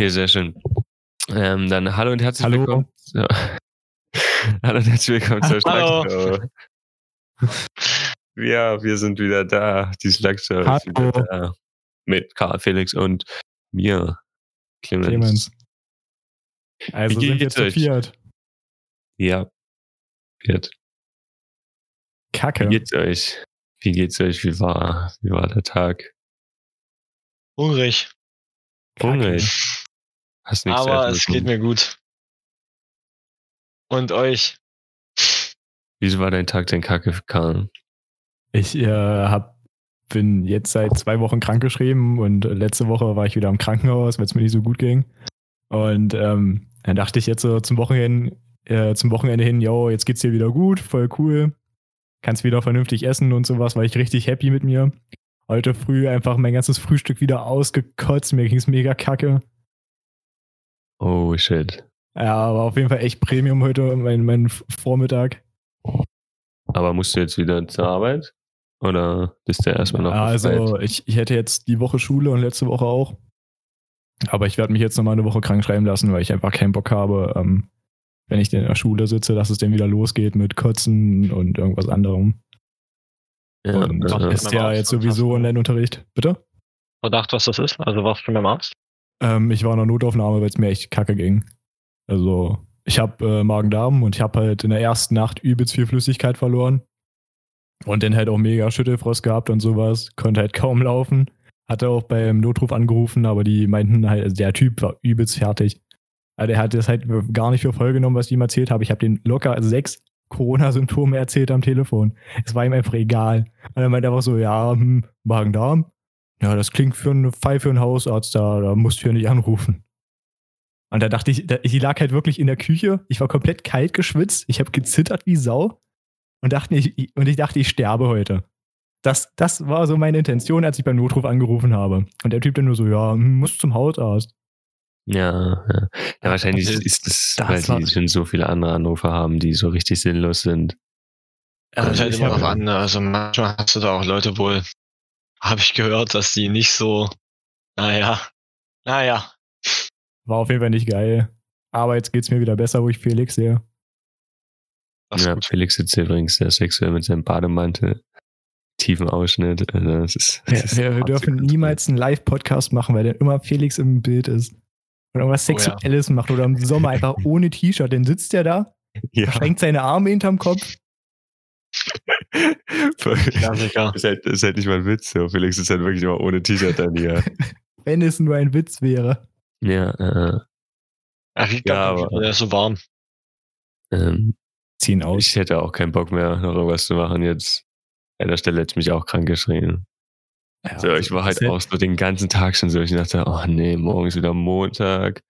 Okay, sehr schön. Ähm, dann hallo und herzlich Hallo. willkommen. So. hallo und herzlich willkommen zur Hallo. Schlagshow. Ja, wir sind wieder da. Die Schlagshow ist wieder Hallo. da. Mit Karl Felix und mir, Clemens. Clemens. Also Wie sind wir geht's zu euch? viert. Ja. Wie Kacke. geht's euch? Wie geht's euch? Wie war, wie war der Tag? Hungrig. Kacke. Hungrig. Hast nichts Aber es geht mir gut. Und euch? Wieso war dein Tag denn kacke, Karl? Ich äh, hab, bin jetzt seit zwei Wochen krankgeschrieben und letzte Woche war ich wieder im Krankenhaus, weil es mir nicht so gut ging. Und ähm, dann dachte ich jetzt so zum Wochenende, äh, zum Wochenende hin, yo, jetzt geht's dir wieder gut, voll cool. Kannst wieder vernünftig essen und sowas, war ich richtig happy mit mir. Heute früh einfach mein ganzes Frühstück wieder ausgekotzt, mir ging's mega kacke. Oh, shit. Ja, aber auf jeden Fall echt Premium heute, mein, mein Vormittag. Aber musst du jetzt wieder zur Arbeit? Oder bist du erstmal noch Ja, also ich, ich hätte jetzt die Woche Schule und letzte Woche auch. Aber ich werde mich jetzt nochmal eine Woche krank schreiben lassen, weil ich einfach keinen Bock habe, ähm, wenn ich in der Schule sitze, dass es dann wieder losgeht mit Kotzen und irgendwas anderem. Ja, und was äh, ist ja jetzt sowieso Online-Unterricht. Bitte? Verdacht, was das ist? Also warst du schon beim Arzt? Ähm, ich war in der Notaufnahme, weil es mir echt kacke ging. Also ich habe äh, Magen-Darm und ich habe halt in der ersten Nacht übelst viel Flüssigkeit verloren. Und dann halt auch mega Schüttelfrost gehabt und sowas. Konnte halt kaum laufen. Hatte auch beim Notruf angerufen, aber die meinten halt, also der Typ war übelst fertig. Also der hat das halt gar nicht für voll genommen, was ich ihm erzählt habe. Ich habe den locker sechs Corona-Symptome erzählt am Telefon. Es war ihm einfach egal. Und er meinte einfach so, ja, hm, Magen-Darm. Ja, das klingt für einen Fall für einen Hausarzt, da, da musst du ja nicht anrufen. Und da dachte ich, da, ich lag halt wirklich in der Küche. Ich war komplett kalt geschwitzt. Ich habe gezittert wie Sau. Und, dachte, ich, und ich dachte, ich sterbe heute. Das, das war so meine Intention, als ich beim Notruf angerufen habe. Und der Typ dann nur so, ja, hm, muss zum Hausarzt. ja, ja. ja, wahrscheinlich Also, ist es, das weil die schon so viele andere Anrufe haben, die so richtig sinnlos sind. Ja, das Also halt ich immer drauf an. Also manchmal hast du da auch Leute wohl, habe ich gehört, dass die nicht so, naja, naja. War auf jeden Fall nicht geil. Aber jetzt geht's mir wieder besser, wo ich Felix sehe. Das Ja, gut. Felix sitzt übrigens sehr sexuell mit seinem Bademantel, tiefen Ausschnitt. Also das ist, das Wir, ist wir, wir dürfen niemals einen Live-Podcast machen, weil dann immer Felix im Bild ist. Und irgendwas Oh ja. Sexuelles macht oder im Sommer einfach ohne T-Shirt. Dann sitzt er da, Ja, schränkt seine Arme hinterm Kopf. Klassiker. ist halt, ist halt nicht mal ein Witz. So. Felix ist halt wirklich immer ohne T-Shirt dann hier. Wenn es nur ein Witz wäre. ja, äh, Er riecht Ja, ja, aber- der ist so warm. ähm, Ziehen aus. ich hätte auch keinen Bock mehr, noch irgendwas zu machen jetzt. An der Stelle hätte ich mich auch krank geschrien. Ja, So, ich war halt auch so den ganzen Tag schon so. Ich dachte, oh nee, morgen ist wieder Montag.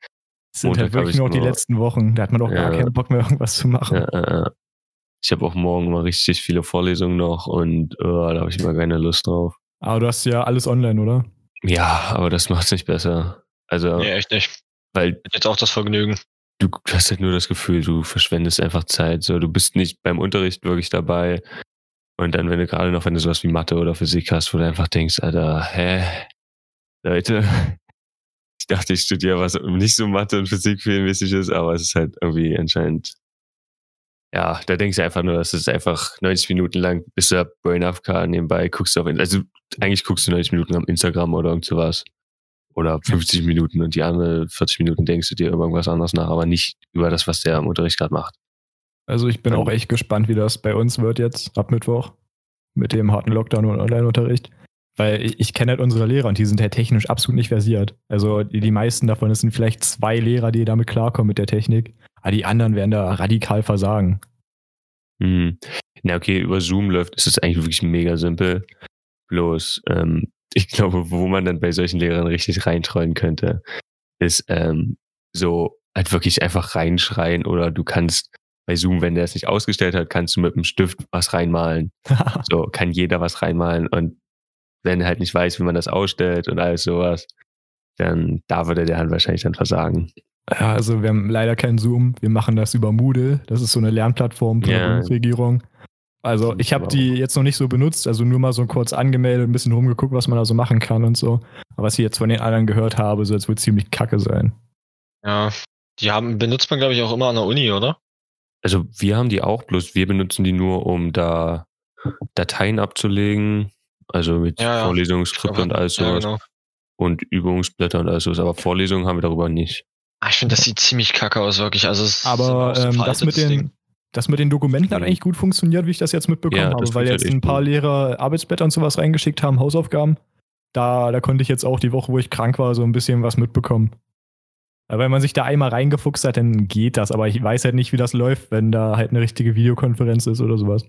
Es sind Montag halt wirklich ich nur noch die letzten Wochen. Da hat man doch gar Ja. keinen Bock mehr, irgendwas zu machen. Ja, äh, äh. Ich habe auch morgen mal richtig viele Vorlesungen noch und oh, da habe ich immer keine Lust drauf. Aber du hast ja alles online, oder? Ja, aber das macht's nicht besser. Also, Nee, echt nicht. weil Jetzt auch das Vergnügen. du hast halt nur das Gefühl, du verschwendest einfach Zeit. So, du bist nicht beim Unterricht wirklich dabei. Und dann, wenn du gerade noch, wenn du sowas wie Mathe oder Physik hast, wo du einfach denkst, Alter, hä? Leute, ich dachte, ich studiere was nicht so Mathe und Physik filmmäßig ist, aber es ist halt irgendwie anscheinend, ja, da denkst du einfach nur, das ist einfach 90 Minuten lang, bist du Brain AFK nebenbei, guckst du auf, also eigentlich guckst du 90 Minuten am Instagram oder irgend sowas. Oder 50 Minuten und die andere 40 Minuten denkst du dir über irgendwas anderes nach, aber nicht über das, was der im Unterricht gerade macht. Also ich bin auch echt gespannt, wie das bei uns wird jetzt ab Mittwoch mit dem harten Lockdown und Online-Unterricht. Weil ich, ich kenne halt unsere Lehrer und die sind halt technisch absolut nicht versiert. Also die, die meisten davon, es sind vielleicht zwei Lehrer, die damit klarkommen mit der Technik. Aber die anderen werden da radikal versagen. Hm. Na okay, über Zoom läuft, ist es eigentlich wirklich mega simpel. Bloß, ähm, ich glaube, wo man dann bei solchen Lehrern richtig reintrollen könnte, ist ähm, so halt wirklich einfach reinschreien oder du kannst bei Zoom, wenn der es nicht ausgestellt hat, kannst du mit dem Stift was reinmalen. So kann jeder was reinmalen und wenn er halt nicht weiß, wie man das ausstellt und alles sowas, dann da würde der halt wahrscheinlich dann versagen. Ja, also wir haben leider keinen Zoom. Wir machen das über Moodle. Das ist so eine Lernplattform von der Ja. Bundesregierung. Also ich habe die jetzt noch nicht so benutzt, also nur mal so kurz angemeldet, ein bisschen rumgeguckt, was man da so machen kann und so. Aber was ich jetzt von den anderen gehört habe, soll es wohl ziemlich kacke sein. Ja, die haben, benutzt man, glaube ich, auch immer an der Uni, oder? Also wir haben die auch, bloß wir benutzen die nur, um da Dateien abzulegen, also mit Ja, ja. Vorlesungsskript und alles ja, sowas genau. und Übungsblätter und alles sowas. Aber Vorlesungen haben wir darüber nicht. Ah, Ich finde, das sieht ziemlich kacke aus, wirklich. Also es ist Aber so ähm, das, mit Ding. den, das mit den Dokumenten hat Mhm. eigentlich gut funktioniert, wie ich das jetzt mitbekommen Ja, habe, weil jetzt ein paar gut. Lehrer Arbeitsblätter und sowas reingeschickt haben, Hausaufgaben. Da, da konnte ich jetzt auch die Woche, wo ich krank war, so ein bisschen was mitbekommen. Aber Wenn man sich da einmal reingefuchst hat, dann geht das. Aber ich weiß halt nicht, wie das läuft, wenn da halt eine richtige Videokonferenz ist oder sowas.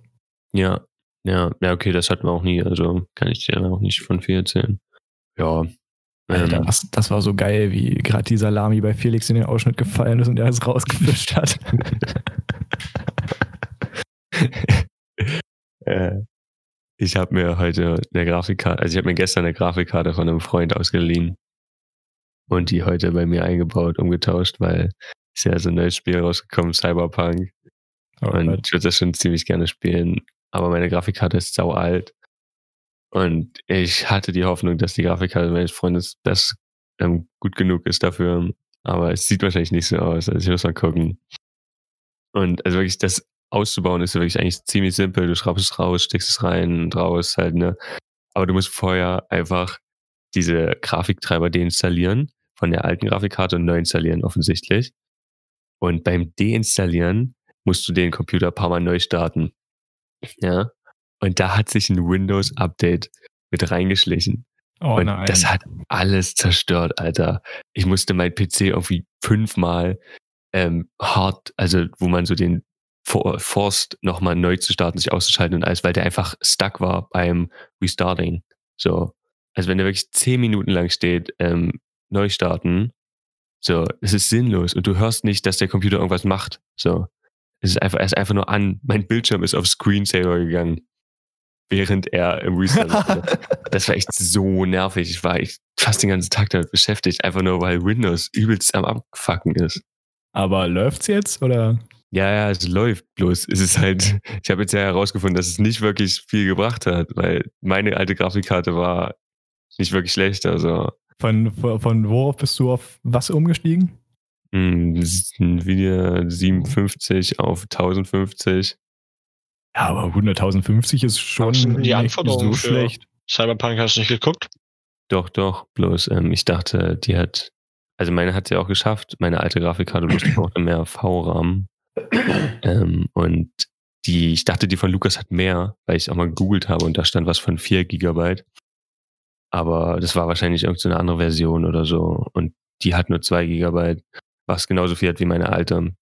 Ja, ja, ja, okay, das hatten wir auch nie, also kann ich dir auch nicht von viel erzählen. Ja. Alter, Ähm, das, das war so geil, wie gerade die Salami bei Felix in den Ausschnitt gefallen ist und er es rausgefischt hat. äh, ich habe mir heute eine Grafikkarte, also ich habe mir gestern eine Grafikkarte von einem Freund ausgeliehen und die heute bei mir eingebaut, umgetauscht, weil ist ja so ein neues Spiel rausgekommen, Cyberpunk. Oh Und Gott. ich würde das schon ziemlich gerne spielen. Aber meine Grafikkarte ist sau alt. Und ich hatte die Hoffnung, dass die Grafikkarte meines Freundes das ähm, gut genug ist dafür. Aber es sieht wahrscheinlich nicht so aus. Also ich muss mal gucken. Und also wirklich, das auszubauen ist wirklich eigentlich ziemlich simpel. Du schraubst es raus, steckst es rein und raus halt, ne? Aber du musst vorher einfach diese Grafiktreiber deinstallieren von der alten Grafikkarte und neu installieren, offensichtlich. Und beim Deinstallieren musst du den Computer ein paar Mal neu starten. Ja. Und da hat sich ein Windows-Update mit reingeschlichen. Oh und nein. das hat alles zerstört, Alter. Ich musste mein PC irgendwie fünfmal ähm, hart, also wo man so den for forst nochmal neu zu starten, sich auszuschalten und alles, weil der einfach stuck war beim Restarting. So. Also wenn der wirklich zehn Minuten lang steht, ähm, neu starten, so, es ist sinnlos und du hörst nicht, dass der Computer irgendwas macht. So. Es ist einfach, er ist einfach nur an. Mein Bildschirm ist auf Screensaver gegangen, während er im Restart war. Das war echt so nervig. Ich war echt fast den ganzen Tag damit beschäftigt, einfach nur weil Windows übelst am Abfucken ist. Aber läuft's jetzt oder? Ja, ja, es läuft. Bloß es ist halt, ich habe jetzt ja herausgefunden, dass es nicht wirklich viel gebracht hat, weil meine alte Grafikkarte war nicht wirklich schlecht. Also Von, von, worauf bist du auf was umgestiegen? mh, Nvidia 57 auf 1050. Ja, aber 100.050 ist schon die nicht Anforderungen so schlecht. Cyberpunk hast du nicht geguckt? Doch, doch. Bloß ähm, ich dachte, die hat, also meine hat sie auch geschafft. Meine alte Grafikkarte brauchte mehr V-RAM. Ähm, und die, ich dachte, die von Lukas hat mehr, weil ich auch mal gegoogelt habe und da stand was von 4 Gigabyte. Aber das war wahrscheinlich irgendeine andere Version oder so. Und die hat nur 2 Gigabyte, was genauso viel hat wie meine alte.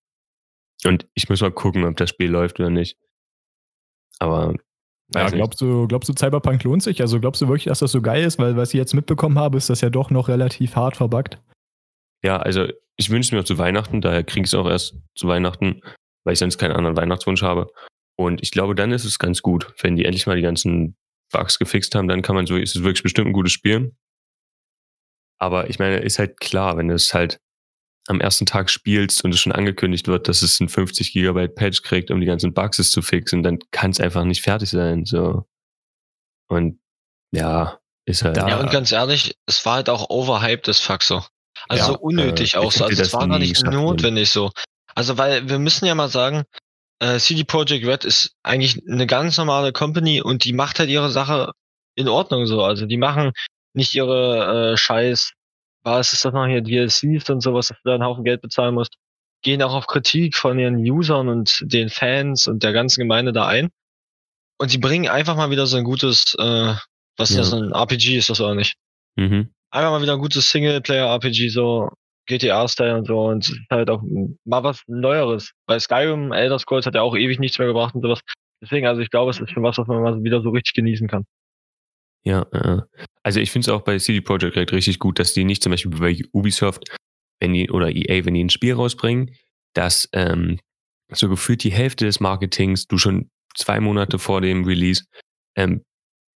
Und ich muss mal gucken, ob das Spiel läuft oder nicht. Aber Ja, glaubst du, glaubst du, Cyberpunk lohnt sich? Also glaubst du wirklich, dass das so geil ist? Weil was ich jetzt mitbekommen habe, ist das ja doch noch relativ hart verbuggt. Ja, also ich wünsche mir auch zu Weihnachten, daher kriege ich es auch erst zu Weihnachten, weil ich sonst keinen anderen Weihnachtswunsch habe. Und ich glaube, dann ist es ganz gut, wenn die endlich mal die ganzen Bugs gefixt haben, dann kann man so, ist es wirklich bestimmt ein gutes Spiel. Aber ich meine, ist halt klar, wenn es halt am ersten Tag spielst und es schon angekündigt wird, dass es ein 50 Gigabyte Patch kriegt, um die ganzen Bugs zu fixen, dann kann es einfach nicht fertig sein. So. Und ja, ist halt. Da- Ja, und ganz ehrlich, es war halt auch overhyped, das Fuck so. Also Ja, so unnötig äh, auch so. Also es war gar nicht geschafft, notwendig so. Also weil wir müssen ja mal sagen, äh, CD Projekt Red ist eigentlich eine ganz normale Company und die macht halt ihre Sache in Ordnung so. Also die machen nicht ihre äh, Scheiß, was ist das noch hier, DLCs und sowas, dass du da einen Haufen Geld bezahlen musst. Gehen auch auf Kritik von ihren Usern und den Fans und der ganzen Gemeinde da ein. Und sie bringen einfach mal wieder so ein gutes, äh, was ist Ja. das, ein RPG ist das oder nicht? Mhm. einfach mal wieder ein gutes Singleplayer-RPG, so GTA-Style und so und es ist halt auch mal was Neueres. Bei Skyrim, Elder Scrolls hat ja auch ewig nichts mehr gebracht und sowas. Deswegen, also ich glaube, es ist schon was, was man mal wieder so richtig genießen kann. Ja, äh, also ich finde es auch bei CD Projekt Red richtig gut, dass die nicht zum Beispiel bei Ubisoft, wenn die oder EA, wenn die ein Spiel rausbringen, dass ähm, so gefühlt die Hälfte des Marketings du schon zwei Monate vor dem Release ähm,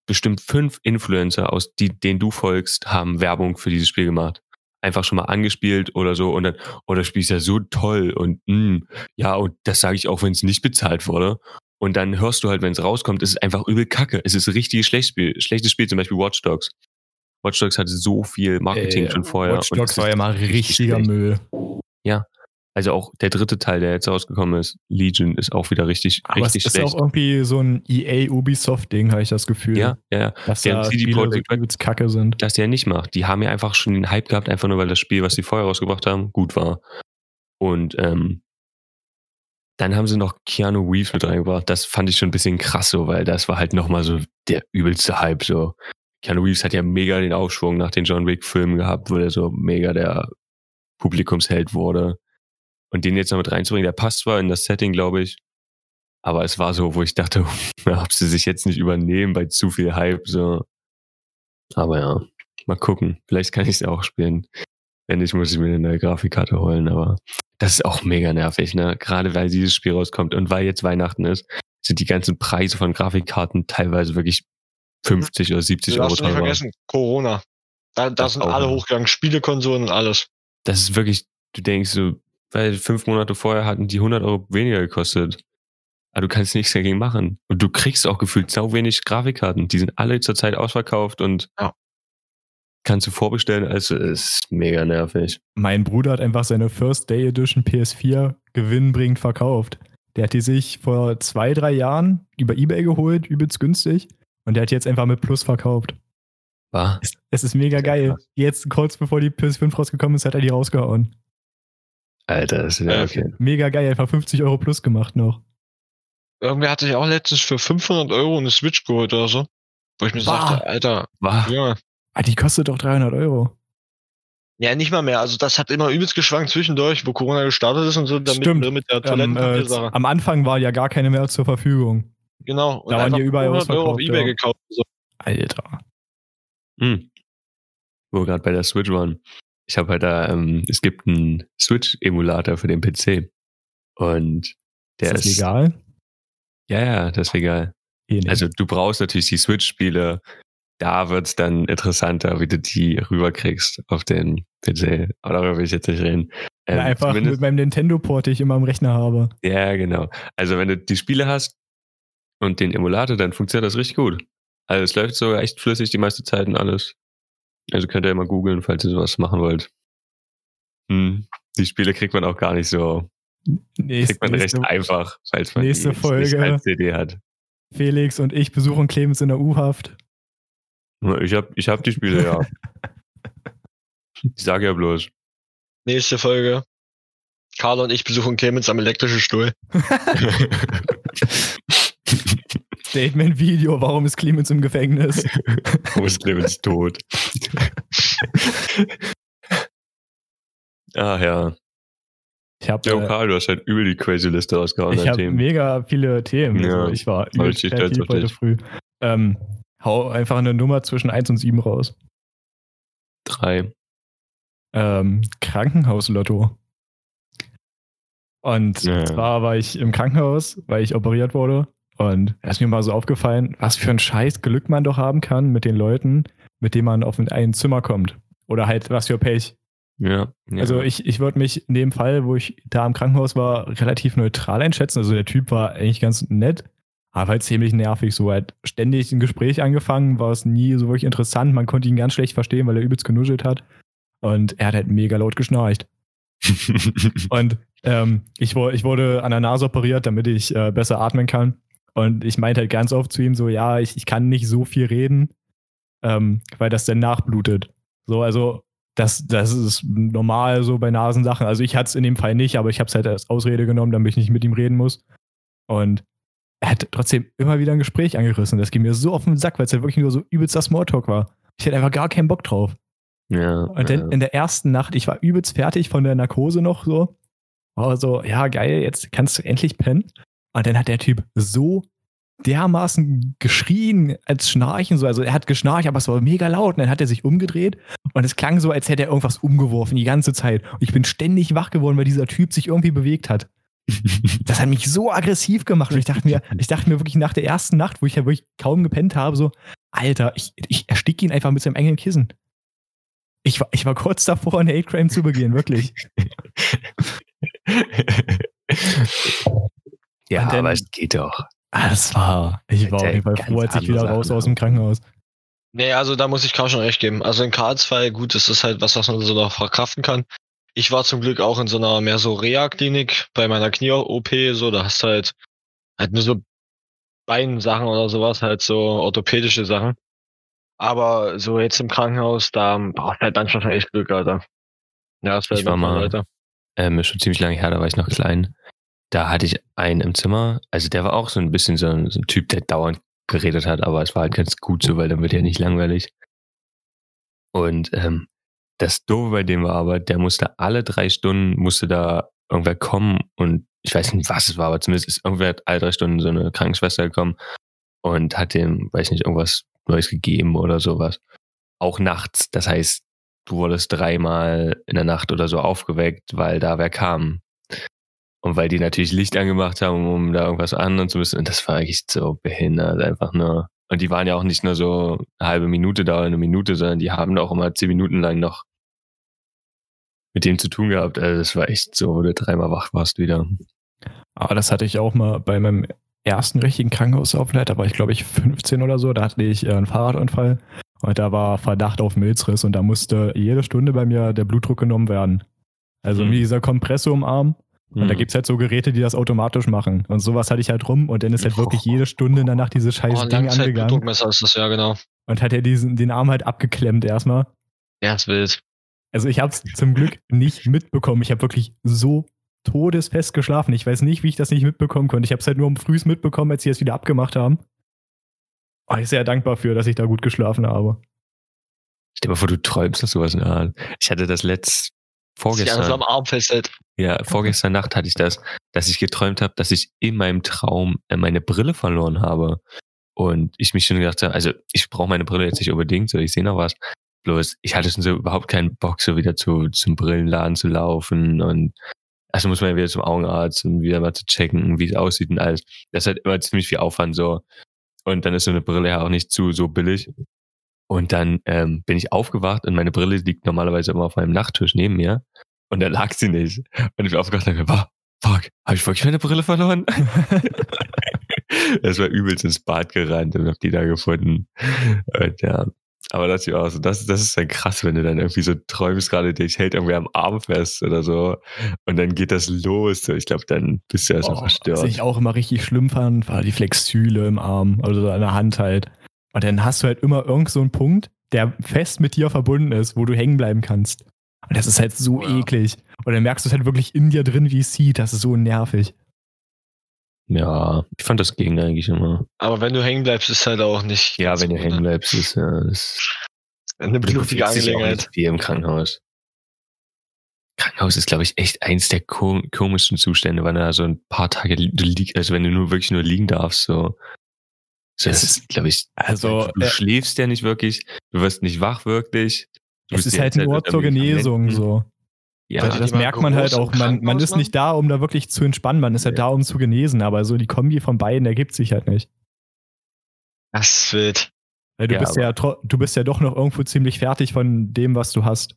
bestimmt fünf Influencer, aus die, denen du folgst, haben Werbung für dieses Spiel gemacht. Einfach schon mal angespielt oder so und dann, oh, das Spiel ist ja so toll und mm, ja, und das sage ich auch, wenn es nicht bezahlt wurde. Und dann hörst du halt, wenn es rauskommt, es ist einfach übel kacke. Es ist ein richtig schlecht Spiel, schlechtes Spiel, zum Beispiel Watch Dogs. Watch Dogs hatte so viel Marketing Ey, schon vorher. Watch Dogs es war ist ja mal richtig richtiger schlecht. Müll. Also auch der dritte Teil, der jetzt rausgekommen ist, Legion, ist auch wieder richtig, Aber es richtig ist schlecht. auch irgendwie so ein EA Ubisoft-Ding, habe ich das Gefühl. ja, ja, ja. Dass Die haben da CD Projekt kacke sind. das ja nicht macht. Die haben ja einfach schon den Hype gehabt, einfach nur weil das Spiel, was sie vorher rausgebracht haben, gut war. Und ähm, dann haben sie noch Keanu Reeves mit reingebracht. Das fand ich schon ein bisschen krass so, weil das war halt nochmal so der übelste Hype. So. Keanu Reeves hat ja mega den Aufschwung nach den John Wick-Filmen gehabt, wo er so mega der Publikumsheld wurde. Und den jetzt noch mit reinzubringen, der passt zwar in das Setting, glaube ich, aber es war so, wo ich dachte, ob sie sich jetzt nicht übernehmen bei zu viel Hype. So. Aber ja, mal gucken. Vielleicht kann ich es auch spielen. Wenn nicht, muss ich mir eine neue Grafikkarte holen. Aber das ist auch mega nervig, ne? Gerade weil dieses Spiel rauskommt und weil jetzt Weihnachten ist, sind die ganzen Preise von Grafikkarten teilweise wirklich 50 oder 70 Du Euro darfst nicht teurer. vergessen, Corona. Da, da Das sind auch, alle hochgegangen, Spielekonsolen und alles. Das ist wirklich, du denkst so, weil fünf Monate vorher hatten die 100 Euro weniger gekostet. Aber du kannst nichts dagegen machen. Und du kriegst auch gefühlt sau wenig Grafikkarten. Die sind alle zurzeit ausverkauft und Ja. Kannst du vorbestellen. Also es ist mega nervig. Mein Bruder hat einfach seine First Day Edition PS4 gewinnbringend verkauft. Der hat die sich vor zwei, drei Jahren über Ebay geholt, übelst günstig. Und der hat jetzt einfach mit Plus verkauft. War? Es, es ist mega geil. krass. Jetzt, kurz bevor die PS5 rausgekommen ist, hat er die rausgehauen. Alter, das ist ja okay. Mega geil, einfach 50 Euro plus gemacht noch. Irgendwer hatte sich auch letztens für 500 Euro eine Switch geholt oder so. Wo ich mir Bah. sagte, Alter, War? ja. Ah, die kostet doch 300 Euro. Ja, nicht mal mehr. Also das hat immer übelst geschwankt zwischendurch, wo Corona gestartet ist und so, damit Stimmt. mit der Ähm, äh, am Anfang war ja gar keine mehr zur Verfügung. genau. Und da waren die überall 500 Euro auf Ebay ja. gekauft. So. Alter. Hm. Wo wir gerade bei der Switch waren. Ich habe halt da, ähm, es gibt einen Switch-Emulator für den PC. Und der ist ist. das legal? Ja, ja, das ist legal. Also du brauchst natürlich die Switch-Spiele. Da wird's dann interessanter, wie du die rüberkriegst auf den PC. Aber darüber will ich jetzt nicht reden. Ähm, Ja, einfach mit meinem Nintendo-Port, den ich immer am Rechner habe. Ja, genau. Also wenn du die Spiele hast und den Emulator, dann funktioniert das richtig gut. Also es läuft so echt flüssig die meiste Zeit und alles. Also könnt ihr immer googeln, falls ihr sowas machen wollt. Hm. Die Spiele kriegt man auch gar nicht so, Nächste, kriegt man recht nächste einfach, falls man nächste die Folge. CD hat. Felix und ich besuchen Clemens in der U-Haft. Ich hab, ich hab die Spiele, ja. Ich sage ja bloß. Nächste Folge. Karl und ich besuchen Clemens am elektrischen Stuhl. Statement-Video, warum ist Clemens im Gefängnis? Wo ist Clemens tot? Ach ja. Ich habe Ja, äh, Karl, du hast halt übel die crazy Liste rausgehauen ich hab Themen. mega viele Themen. Ja, also ich war stolz kreativ heute früh. Ähm, hau einfach eine Nummer zwischen 1 und 7 raus. Drei. Ähm, Krankenhauslotto. Und Ja. zwar war ich im Krankenhaus, weil ich operiert wurde. Und da ist mir mal so aufgefallen, was für ein scheiß Glück man doch haben kann mit den Leuten, mit denen man auf ein Zimmer kommt. Oder halt was für Pech. Ja. ja. Also ich, ich würde mich in dem Fall, wo ich da im Krankenhaus war, relativ neutral einschätzen. Also der Typ war eigentlich ganz nett, aber halt ziemlich nervig. So halt ständig ein Gespräch angefangen, war es nie so wirklich interessant. Man konnte ihn ganz schlecht verstehen, weil er übelst genuschelt hat. Und er hat halt mega laut geschnarcht. Und ähm, ich, ich wurde an der Nase operiert, damit ich äh, besser atmen kann. Und ich meinte halt ganz oft zu ihm so, ja, ich, ich kann nicht so viel reden, ähm, weil das dann nachblutet. So, also das, das ist normal so bei Nasensachen. Also ich hatte es in dem Fall nicht, aber ich habe es halt als Ausrede genommen, damit ich nicht mit ihm reden muss. Und er hat trotzdem immer wieder ein Gespräch angerissen. Das ging mir so auf den Sack, weil es halt wirklich nur so übelster Smalltalk war. Ich hatte einfach gar keinen Bock drauf. ja. Und dann ja. in der ersten Nacht, ich war übelst fertig von der Narkose noch so. War so, ja, geil, jetzt kannst du endlich pennen. Und dann hat der Typ so dermaßen geschrien als Schnarchen, so. Also er hat geschnarcht, aber es war mega laut. Und dann hat er sich umgedreht und es klang so, als hätte er irgendwas umgeworfen die ganze Zeit. Und ich bin ständig wach geworden, weil dieser Typ sich irgendwie bewegt hat. Das hat mich so aggressiv gemacht. Und ich dachte mir, ich dachte mir wirklich nach der ersten Nacht, wo ich ja wirklich kaum gepennt habe, so, Alter, ich, ich ersticke ihn einfach mit seinem engen Kissen. Ich war, ich war kurz davor, einen Hate Crime zu begehen, wirklich. ja, Und dann- aber es geht doch. Ah, das war, ich war auf jeden Fall froh, als ich wieder Sachen raus aus dem Krankenhaus. Nee, also da muss ich Karl schon recht geben. Also in Karlsruhe, gut, ist das halt was, was man so noch verkraften kann. Ich war zum Glück auch in so einer mehr so Reha-Klinik bei meiner Knie-OP, so, da hast du halt, halt nur so Beinsachen oder sowas, halt so orthopädische Sachen. Aber so jetzt im Krankenhaus, da braucht halt manchmal schon echt Glück, Alter. Ja, das Ich war mal- Alter. ähm, schon ziemlich lange her, da war ich noch klein. Da hatte ich einen im Zimmer, also der war auch so ein bisschen so ein, so ein Typ, der dauernd geredet hat, aber es war halt ganz gut so, weil dann wird ja nicht langweilig. Und ähm, das Doofe bei dem war aber, der musste alle drei Stunden, musste da irgendwer kommen und ich weiß nicht, was es war, aber zumindest ist irgendwer alle drei Stunden so eine Krankenschwester gekommen und hat dem, weiß nicht, irgendwas Neues gegeben oder sowas. Auch nachts, das heißt, du wurdest dreimal in der Nacht oder so aufgeweckt, weil da wer kam. Und weil die natürlich Licht angemacht haben, um da irgendwas anhören zu müssen. Und das war echt so behindert, einfach nur. Und die waren ja auch nicht nur so eine halbe Minute da oder eine Minute, sondern die haben auch immer zehn Minuten lang noch mit dem zu tun gehabt. Also das war echt so, wo du dreimal wach warst wieder. Aber das hatte ich auch mal bei meinem ersten richtigen Krankenhausaufenthalt, da war ich glaube ich 15 oder so, da hatte ich äh, einen Fahrradunfall und da war Verdacht auf Milzriss und da musste jede Stunde bei mir der Blutdruck genommen werden. Also Hm. wie dieser Kompressor im Arm und da Mhm. gibt's halt so Geräte, die das automatisch machen und sowas hatte ich halt rum und dann ist halt wirklich jede Stunde in der Nacht dieses scheiß Oh, Ding angegangen Langzeitblutdruckmesser ist das, ja, genau. und hat er diesen, den Arm halt abgeklemmt erstmal. Ja, ist wild. Also ich habe es zum Glück nicht mitbekommen. Ich habe wirklich so todesfest geschlafen. Ich weiß nicht, wie ich das nicht mitbekommen konnte. Ich habe es halt nur um frühs mitbekommen, als sie es wieder abgemacht haben. Aber ich bin sehr dankbar für, dass ich da gut geschlafen habe. Stell dir mal vor, du träumst das sowas in der Art. Ich hatte das letzt vorgestern. am Arm festhält. Ja, vorgestern Nacht hatte ich das, dass ich geträumt habe, dass ich in meinem Traum äh, meine Brille verloren habe. Und ich mich schon gedacht habe, also ich brauche meine Brille jetzt nicht unbedingt, so ich sehe noch was. Bloß, ich hatte schon so überhaupt keinen Bock, so wieder zu, zum Brillenladen zu laufen. Und also muss man ja wieder zum Augenarzt und wieder mal zu checken, wie es aussieht und alles. Das halt immer ziemlich viel Aufwand so. Und dann ist so eine Brille ja auch nicht zu so billig. Und dann ähm, bin ich aufgewacht und meine Brille liegt normalerweise immer auf meinem Nachttisch neben mir. Und da lag sie nicht. Und ich bin aufgewacht und dachte, mir, fuck, habe ich wirklich meine Brille verloren? Es war übelst ins Bad gerannt und hab die da gefunden. Und ja. Aber das, ist ja auch so, das, das ist dann krass, wenn du dann irgendwie so träumst, gerade dich hält irgendwie am Arm fest oder so. Und dann geht das los. So, Ich glaube, dann bist du erstmal Oh, verstört. was ich auch immer richtig schlimm fand, war die Flexzyle im Arm, also an der Hand halt. Und dann hast du halt immer irgend so einen Punkt, der fest mit dir verbunden ist, wo du hängen bleiben kannst. Und das ist halt so Ja. eklig. Und dann merkst du es halt wirklich in dir drin, wie es sieht. Das ist so nervig. Ja, ich fand das ging eigentlich immer. Aber wenn du hängen bleibst, ist halt auch nicht. Ja, wenn du gut, hängen ne? bleibst, ist ja das Eine Du blutige Angelegenheit. Wie im Krankenhaus. Krankenhaus ist, glaube ich, echt eins der ko komischsten Zustände, wenn du da so ein paar Tage du liegst, also wenn du nur wirklich nur liegen darfst, so. so das ist, glaube ich, Also, du äh, schläfst ja nicht wirklich, du wirst nicht wach wirklich. Du es bist ist halt ein Ort zur Genesung, Menschen. so. Ja, Also das merkt man halt auch. Man, man ist nicht da, um da wirklich zu entspannen. Man ist halt Ja. da, um zu genesen. Aber so die Kombi von beiden ergibt sich halt nicht. Das wild. Weil du Ja, bist ja du bist ja doch noch irgendwo ziemlich fertig von dem, was du hast.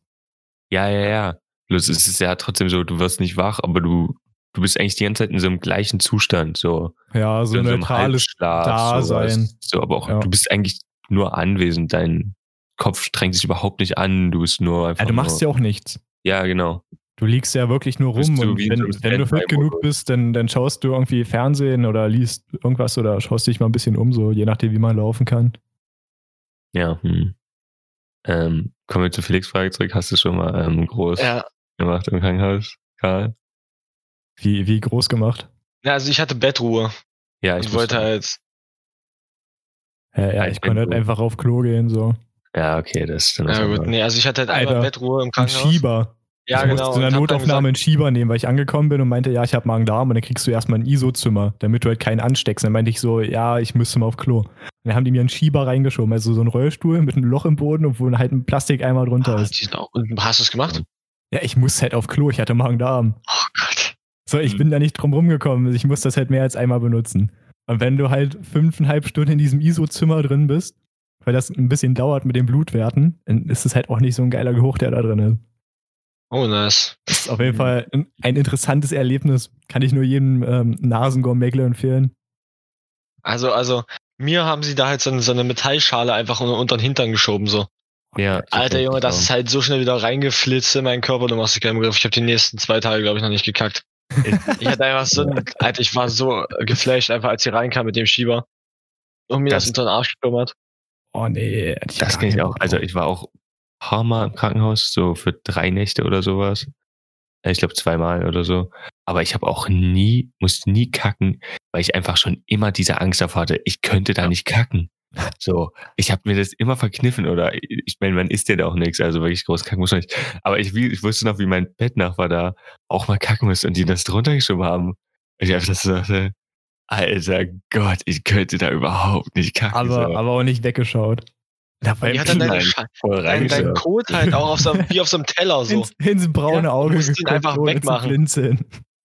ja, ja, ja. Bloß es ist ja trotzdem so, du wirst nicht wach, aber du, du bist eigentlich die ganze Zeit in so einem gleichen Zustand, so. Ja, so einem neutrales Dasein. So, aber auch, Ja. du bist eigentlich nur anwesend. Dein Kopf strengt sich überhaupt nicht an. Du bist nur einfach. Ja, du machst ja auch nichts. Ja, genau. Du liegst ja wirklich nur rum und wenn, so einem wenn du fit genug bist, dann, dann schaust du irgendwie Fernsehen oder liest irgendwas oder schaust dich mal ein bisschen um, so je nachdem, wie man laufen kann. Ja. Hm. Ähm, kommen wir zu Felix Frage zurück. Hast du schon mal ähm, groß Ja. gemacht im Krankenhaus, Karl? Wie, wie groß gemacht. ja, also ich hatte Bettruhe. Ja, Ich, ich wollte halt. Ja, ja ich konnte halt einfach auf Klo gehen, so. Ja, okay, das ist dann was Ja, gut, nee, also ich hatte halt Alter, einmal Bettruhe im Ein Krankenhaus. Schieber. Ja, ich genau. musste in der Notaufnahme einen Schieber nehmen, weil ich angekommen bin und meinte, ja, ich habe Magen-Darm und dann kriegst du erstmal ein ISO-Zimmer, damit du halt keinen ansteckst. Dann meinte ich so, ja, ich müsste mal auf Klo. Und dann haben die mir einen Schieber reingeschoben, also so einen Rollstuhl mit einem Loch im Boden und wo halt ein Plastikeimer drunter ah, ist. auch, und hast du es gemacht? Ja, ich muss halt auf Klo, ich hatte Magen-Darm. Oh Gott. So, ich Hm. bin da nicht drum rumgekommen. Ich muss das halt mehr als einmal benutzen. Und wenn du halt fünfeinhalb Stunden in diesem ISO-Zimmer drin bist, weil das ein bisschen dauert mit den Blutwerten, dann ist es halt auch nicht so ein geiler Geruch, der da drin ist. Oh, nice. Das ist auf jeden Fall ein, ein interessantes Erlebnis. Kann ich nur jedem ähm, Nasengormäckler empfehlen. Also, also, mir haben sie da halt so eine, so eine Metallschale einfach unter, unter den Hintern geschoben, so. Ja. Alter Junge, das ist halt so schnell wieder reingeflitzt in meinen Körper, du machst dir keinen Begriff. Ich habe die nächsten zwei Tage, glaube ich, noch nicht gekackt. Ich hatte einfach so, ein, Alter, ich war so geflasht, einfach als sie reinkam mit dem Schieber. Und mir das, Das- unter den Arsch gekümmert. Oh nee. Das kenne ich auch. Also ich war auch ein paar Mal im Krankenhaus, so für drei Nächte oder sowas. Äh, Ich glaube zweimal oder so. Aber ich habe auch nie, musste nie kacken, weil ich einfach schon immer diese Angst davor hatte, ich könnte da nicht kacken. So, ich habe mir das immer verkniffen oder ich meine, man isst ja da auch nichts, also wirklich groß kacken muss man nicht. Aber ich, ich wusste noch, wie mein Bettnachbar da auch mal kacken musste und die das drunter geschoben haben. Und ich einfach das so dachte, alter Gott, ich könnte da überhaupt nicht kacken. aber, so. aber auch nicht weggeschaut. Da war Die ihm hat dann deine voll dein, dein. Kot halt auch auf so, wie auf so einem Teller so. ins, ins braune Ja, du Auge musst ihn einfach wegmachen.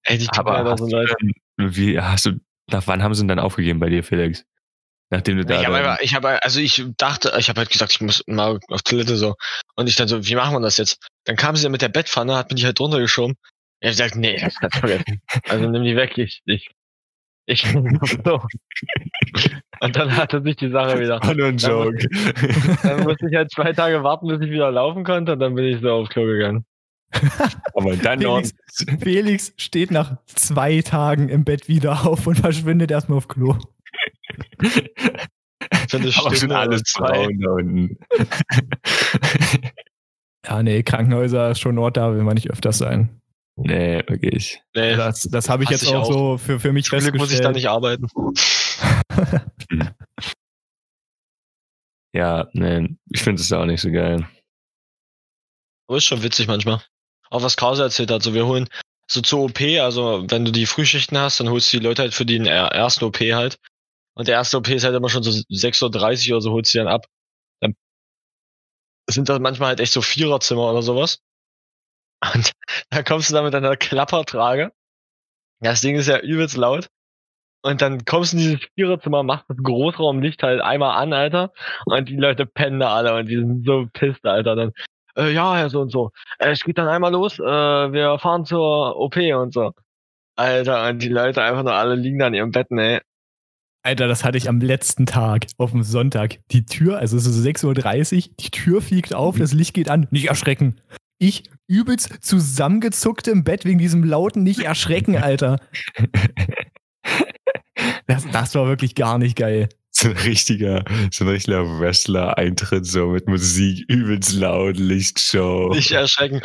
Ey, die Aber hast so du leid. dann, wie hast du, nach wann haben sie ihn dann aufgegeben bei dir, Felix? Nachdem du da. Ich habe ich habe, also ich dachte, ich habe halt gesagt, ich muss mal auf Toilette so. Und ich dann so, wie machen wir das jetzt? Dann kam sie dann mit der Bettpfanne, hat die halt runtergeschoben. Ich habe gesagt, nee, das kannst du vergessen. Also nimm die weg, ich, ich, ich so. Und dann hatte sich die Sache wieder. War nur ein Dann Joke. Dann musste ich halt zwei Tage warten, bis ich wieder laufen konnte und dann bin ich so aufs Klo gegangen. Aber dann. Felix, Felix steht nach zwei Tagen im Bett wieder auf und verschwindet erstmal auf Klo. Eine Aber oder alles zwei. da unten. Ja, nee, Krankenhäuser ist schon ein Ort, da will man nicht öfters sein. Nee, wirklich. Nee, Das, das habe ich jetzt ich auch, auch. so für, für mich zum Glück muss ich da festgestellt. nicht arbeiten. Ja, nee, ich finde es auch nicht so geil. Aber ist schon witzig manchmal. Auch was Krause erzählt hat, so wir holen so zur OP, also wenn du die Frühschichten hast, dann holst du die Leute halt für den er- ersten OP halt. Und der erste OP ist halt immer schon so 6.30 Uhr oder so, holst du die dann ab. Dann sind das manchmal halt echt so Viererzimmer oder sowas. Und da kommst du dann mit deiner Klappertrage. Das Ding ist ja übelst laut. Und dann kommst du in dieses Viererzimmer, machst das Großraumlicht halt einmal an, Alter. Und die Leute pennen da alle und die sind so pisst, Alter. Dann, äh, ja, Herr so und so. Äh, Es geht dann einmal los, äh, wir fahren zur OP und so. Alter, und die Leute einfach nur alle liegen da in ihrem Betten, ey. Alter, das hatte ich am letzten Tag, auf dem Sonntag. Die Tür, also es ist 6.30 Uhr, die Tür fliegt auf, das Licht geht an. Nicht erschrecken. Ich übelst zusammengezuckt im Bett wegen diesem lauten Nicht erschrecken, Alter. Das, das war wirklich gar nicht geil. So ein richtiger, so ein richtiger Wrestler-Eintritt, so mit Musik, übelst laut, Lichtshow. Nicht erschrecken.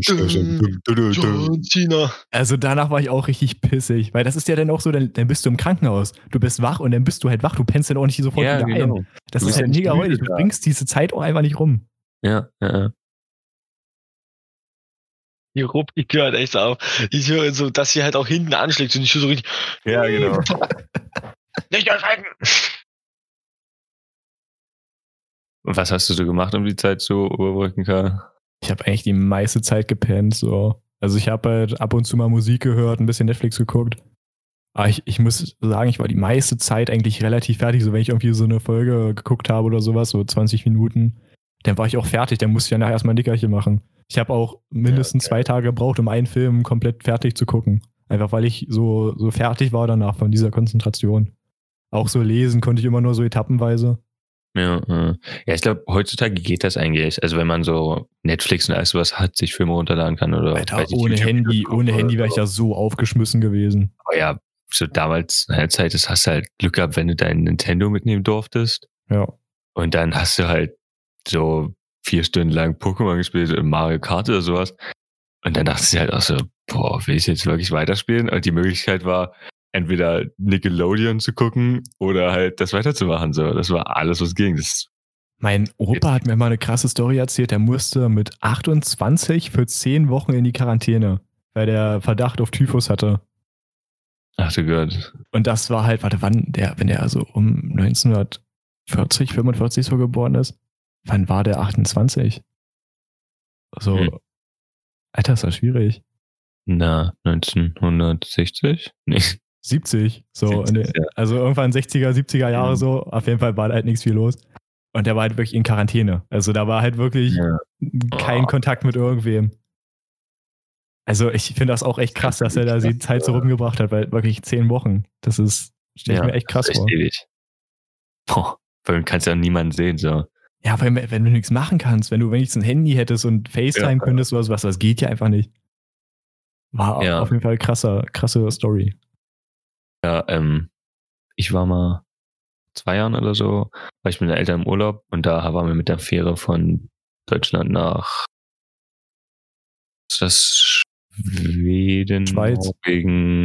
John Cena. Also danach war ich auch richtig pissig, weil das ist ja dann auch so, dann, dann bist du im Krankenhaus. Du bist wach und dann bist du halt wach, du pennst dann auch nicht sofort Ja, wieder genau. ein. Das Du ist halt mega räudig. Du bringst diese Zeit auch einfach nicht rum. Ja, ja, ja. Die ruppt die Tür halt echt auf. Ich höre so, dass sie halt auch hinten anschlägt und ich höre so richtig. Ja, genau. Nicht erschrecken! Und was hast du so gemacht, um die Zeit zu überbrücken, Karl? Ich habe eigentlich die meiste Zeit gepennt. So. Also ich habe halt ab und zu mal Musik gehört, ein bisschen Netflix geguckt. Aber ich, ich muss sagen, ich war die meiste Zeit eigentlich relativ fertig. So wenn ich irgendwie so eine Folge geguckt habe oder sowas, so 20 Minuten, dann war ich auch fertig. Dann musste ich ja nachher erstmal ein Nickerchen machen. Ich habe auch mindestens Ja, zwei Tage gebraucht, um einen Film komplett fertig zu gucken. Einfach weil ich so, so fertig war danach von dieser Konzentration. Auch so lesen konnte ich immer nur so etappenweise. Ja, ja. ja ich glaube, heutzutage geht das eigentlich. Also wenn man so Netflix und alles sowas hat, sich Filme runterladen kann oder Alter, ohne Handy, ohne Handy wäre ich ja so aufgeschmissen gewesen. Aber ja, so damals in der Zeit, das hast du halt Glück gehabt, wenn du dein Nintendo mitnehmen durftest. Ja. Und dann hast du halt so vier Stunden lang Pokémon gespielt oder Mario Kart oder sowas. Und dann dachtest du halt auch so, boah, will ich jetzt wirklich weiterspielen? Und die Möglichkeit war, entweder Nickelodeon zu gucken oder halt das weiterzumachen. So, das war alles, was ging. Das, Mein Opa hat mir mal eine krasse Story erzählt. Der musste mit 28 für 10 Wochen in die Quarantäne, weil der Verdacht auf Typhus hatte. ach du Gott. Und das war halt, warte, wann der, wenn der also um 1940, 45 so geboren ist, wann war der 28? So, Hm. Alter, ist das schwierig. Na, 1960? Nee. 70, so, 70, in der- ja. also irgendwann 60er, 70er Jahre Mhm. so. Auf jeden Fall war da halt nichts viel los. Und der war halt wirklich in Quarantäne. Also da war halt wirklich Ja. kein Oh. Kontakt mit irgendwem. Also ich finde das auch echt krass, dass er da die Zeit so rumgebracht hat, weil wirklich zehn Wochen, das ist Stell ich mir echt krass das ist vor. ewig. Boah, weil du kannst ja niemanden sehen, so. Ja, weil, wenn du nichts machen kannst, wenn du wenigstens ein Handy hättest und FaceTime Ja. könntest oder sowas, das geht ja einfach nicht. War Ja. auf jeden Fall krasser, krasse Story. Ja, ähm, ich war mal zwei Jahren oder so, war ich mit den Eltern im Urlaub und da waren wir mit der Fähre von Deutschland nach ist das Schweden, Schweiz. Norwegen,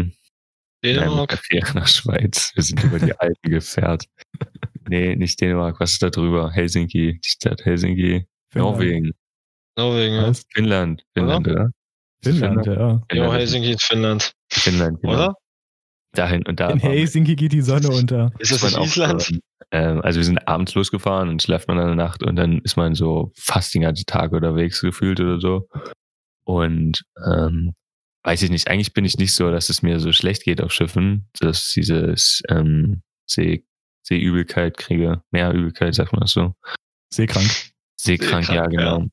Nein, Dänemark. der Fähre nach Schweiz. Wir sind über die Alpen gefährt. Nee, nicht Dänemark. Was ist da drüber? Helsinki, die Stadt Helsinki. Norwegen, Norwegen, ja. Was? Finnland, Finnland, oder? Finnland, ja. Jo, Finnland, Helsinki in Finnland. Finnland, genau. Oder? Dahin und da. In. Helsinki geht die Sonne unter. Ist das in Island? Ähm, also wir sind abends losgefahren und schläft man eine Nacht und dann ist man so fast den ganzen Tag unterwegs gefühlt oder so. Und ähm, weiß ich nicht, eigentlich bin ich nicht so, dass es mir so schlecht geht auf Schiffen, dass dieses ähm, See, Seeübelkeit kriege. Meerübelkeit, sagt man das so. Seekrank. Seekrank, Seekrank, ja, genau.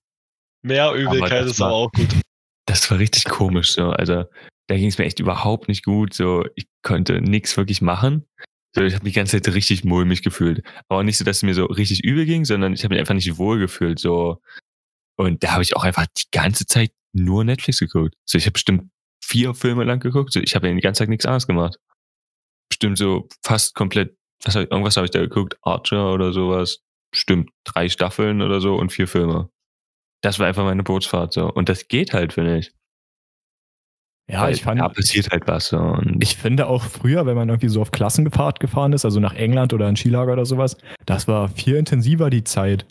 Mehr Übelkeit das ist aber war- auch gut. Das war richtig komisch so. Also da ging es mir echt überhaupt nicht gut. So, ich konnte nichts wirklich machen. So, ich habe die ganze Zeit richtig mulmig gefühlt. Aber auch nicht so, dass es mir so richtig übel ging, sondern ich habe mich einfach nicht wohl gefühlt. So. Und da habe ich auch einfach die ganze Zeit nur Netflix geguckt. So, ich habe bestimmt vier Filme lang geguckt. So, ich habe ja die ganze Zeit nichts anderes gemacht. Bestimmt so fast komplett, was hab ich, irgendwas habe ich da geguckt, Archer oder sowas. Bestimmt drei Staffeln oder so und vier Filme. Das war einfach meine Bootsfahrt so. Und das geht halt, finde ich. Ja, Weil ich fand, Da passiert halt was. So. Und ich finde auch früher, wenn man irgendwie so auf Klassenfahrt gefahren ist, also nach England oder in Skilager oder sowas, das war viel intensiver die Zeit.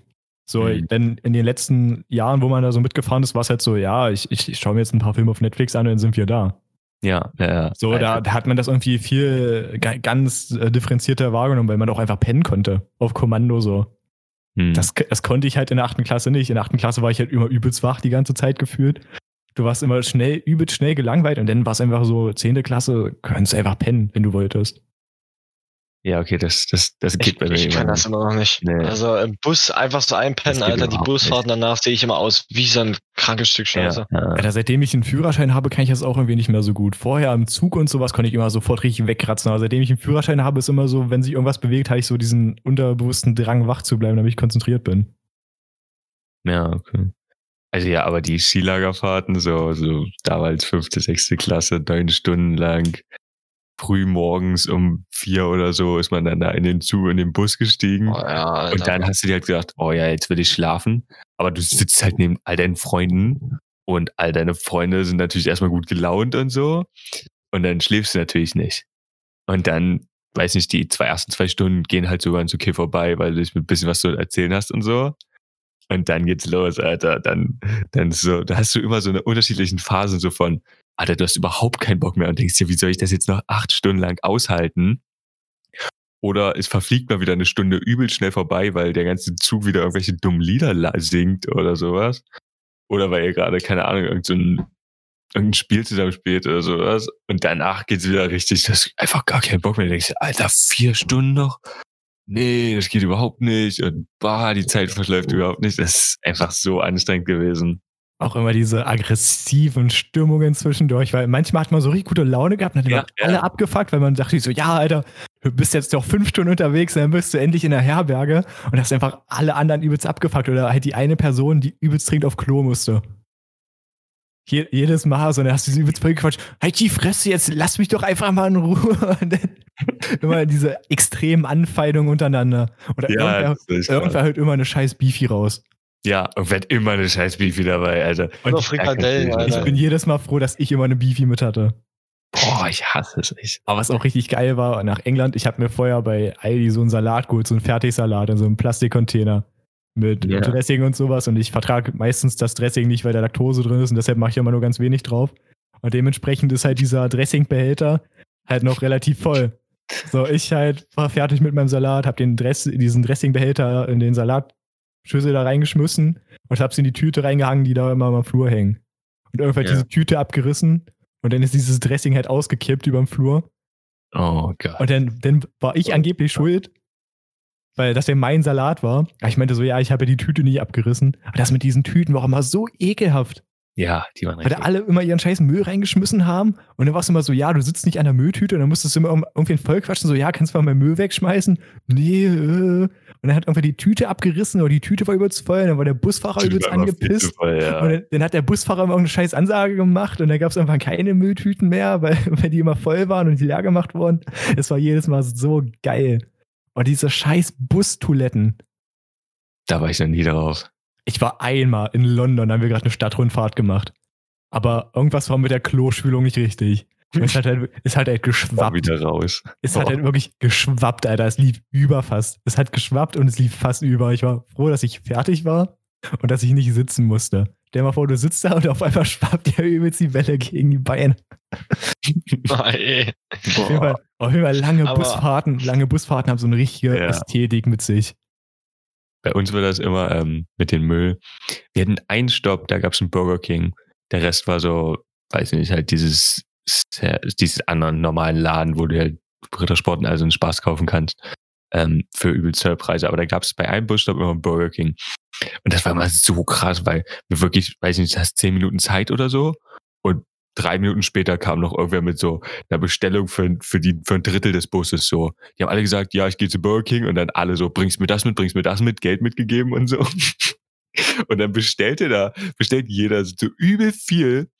So, Mhm. denn in den letzten Jahren, wo man da so mitgefahren ist, war es halt so, ja, ich, ich, ich schaue mir jetzt ein paar Filme auf Netflix an und dann sind wir da. Ja, ja, ja. So, da, da hat man das irgendwie viel ga- ganz äh, differenzierter wahrgenommen, weil man auch einfach pennen konnte. Auf Kommando so. Hm. Das, das konnte ich halt in der achten Klasse nicht. In der achten Klasse war ich halt immer übelst wach die ganze Zeit gefühlt. Du warst immer schnell, übelst schnell gelangweilt und dann war es einfach so, zehnte Klasse, könntest einfach pennen, wenn du wolltest. Ja, okay, das, das, das geht Ich, bei mir ich kann nicht. das immer noch nicht. Nee. Also im Bus einfach so einpennen, Alter. Die Busfahrten danach sehe ich immer aus wie so ein krankes Stück Scheiße. Ja, ja. Alter, seitdem ich einen Führerschein habe, kann ich das auch irgendwie nicht mehr so gut. Vorher im Zug und sowas konnte ich immer sofort richtig wegkratzen. Aber seitdem ich einen Führerschein habe, ist immer so, wenn sich irgendwas bewegt, habe ich so diesen unterbewussten Drang, wach zu bleiben, damit ich konzentriert bin. ja, okay. Also ja, aber die Skilagerfahrten, so, so damals fünfte, sechste Klasse, neun Stunden lang, früh morgens um vier oder so ist man dann da in den Zug, in den Bus gestiegen. Oh, ja. Und dann hast du dir halt gedacht, oh ja, jetzt will ich schlafen. Aber du sitzt halt neben all deinen Freunden und all deine Freunde sind natürlich erstmal gut gelaunt und so. Und dann schläfst du natürlich nicht. Und dann, weiß nicht, die zwei ersten zwei Stunden gehen halt sogar ins Okay vorbei, weil du dich mit ein bisschen was zu erzählen hast und so. Und dann geht's los, Alter. Dann, dann so, da hast du immer so eine unterschiedlichen Phasen so von, Alter, du hast überhaupt keinen Bock mehr und denkst dir, wie soll ich das jetzt noch acht Stunden lang aushalten? Oder es verfliegt mal wieder eine Stunde übel schnell vorbei, weil der ganze Zug wieder irgendwelche dummen Lieder singt oder sowas. Oder weil ihr gerade, keine Ahnung, irgendein irgendein Spiel zusammen spielt oder sowas. Und danach geht's wieder richtig, das einfach gar keinen Bock mehr. Du denkst, dir, Alter, vier Stunden noch? Nee, das geht überhaupt nicht. Und bah, die Zeit verschläft überhaupt nicht. Das ist einfach so anstrengend gewesen. Auch immer diese aggressiven Stimmungen zwischendurch, weil manchmal hat man so richtig gute Laune gehabt und dann Ja, waren alle ja. abgefuckt, weil man dachte so, ja, Alter, du bist jetzt doch fünf Stunden unterwegs, dann bist du endlich in der Herberge und hast einfach alle anderen übelst abgefuckt oder halt die eine Person, die übelst dringend auf Klo musste. Je, jedes Mal so, dann hast du sie übelst voll gequatscht, halt die Fresse jetzt, lass mich doch einfach mal in Ruhe. Und dann immer diese extremen Anfeindungen untereinander. Oder irgendwer, das ist irgendwer hört immer eine scheiß Beefy raus. Ja, und wird immer eine scheiß Beefy dabei, Alter. Oder ich- Frikadellen, kein Ich Alter. bin jedes Mal froh, dass ich immer eine Beefy mit hatte. Boah, ich hasse es echt. Aber was auch richtig geil war, nach England, ich habe mir vorher bei Aldi so einen Salat geholt, so einen Fertigsalat in so einem Plastikcontainer mit Ja. Dressing und sowas. Und ich vertrage meistens das Dressing nicht, weil da Laktose drin ist und deshalb mache ich immer nur ganz wenig drauf. Und dementsprechend ist halt dieser Dressingbehälter halt noch relativ voll. So, ich halt war fertig mit meinem Salat, habe den Dress, diesen Dressingbehälter in den Salatschüssel da reingeschmissen und hab's in die Tüte reingehangen, die da immer am Flur hängen. Und irgendwann Ja. diese Tüte abgerissen und dann ist dieses Dressing halt ausgekippt über dem Flur. Oh Gott. Und dann, dann war ich angeblich schuld, weil das ja mein Salat war. Aber Ich meinte so, ja, ich habe ja die Tüte nicht abgerissen. Aber das mit diesen Tüten war auch immer so ekelhaft. Ja, die waren Weil da alle immer ihren scheiß Müll reingeschmissen haben. Und dann war es immer so, ja, du sitzt nicht an der Mülltüte. Und dann musstest du immer irgendwie voll quatschen, so, ja, kannst du mal meinen Müll wegschmeißen? Nee, äh. Und dann hat irgendwer die Tüte abgerissen oder die Tüte war übelst voll. Und dann war der Busfahrer Tüte übelst angepisst. voll, ja. Und dann, dann hat der Busfahrer immer irgendeine scheiß Ansage gemacht und dann gab es einfach keine Mülltüten mehr, weil, weil die immer voll waren und die leer gemacht wurden. Es war jedes Mal so geil. Und diese scheiß Bustoiletten. Da war ich noch nie drauf. Ich war einmal in London, da haben wir gerade eine Stadtrundfahrt gemacht. Aber irgendwas war mit der Klospülung nicht richtig. Es hat halt, es hat halt War geschwappt. wieder raus. Es hat Oh. halt wirklich geschwappt, Alter. Es lief über fast. Es hat geschwappt und es lief fast über. Ich war froh, dass ich fertig war und dass ich nicht sitzen musste. Dir mal vor, du sitzt da und auf einmal schwappt dir übelst die Welle gegen die Beine. Auf jeden Fall, auf jeden Fall lange Aber- Busfahrten, lange Busfahrten haben so eine richtige Ja. Ästhetik mit sich. Bei uns war das immer ähm, mit dem Müll. Wir hatten einen Stopp, da gab es einen Burger King. Der Rest war so, weiß nicht, halt dieses, dieses anderen normalen Laden, wo du halt Rittersport und also einen Spaß kaufen kannst. Ähm, für übelst hohe Preise. Aber da gab es bei einem Busstopp immer Burger King. Und das war immer so krass, weil wir wirklich, weiß nicht, hast zehn Minuten Zeit oder so. Und drei Minuten später kam noch irgendwer mit so einer Bestellung für, für, die, für ein Drittel des Busses so. Die haben alle gesagt, ja, ich gehe zu Burger King und dann alle so, bringst mir das mit, bringst mir das mit, Geld mitgegeben und so. Und dann bestellte da, bestellt jeder so übel viel.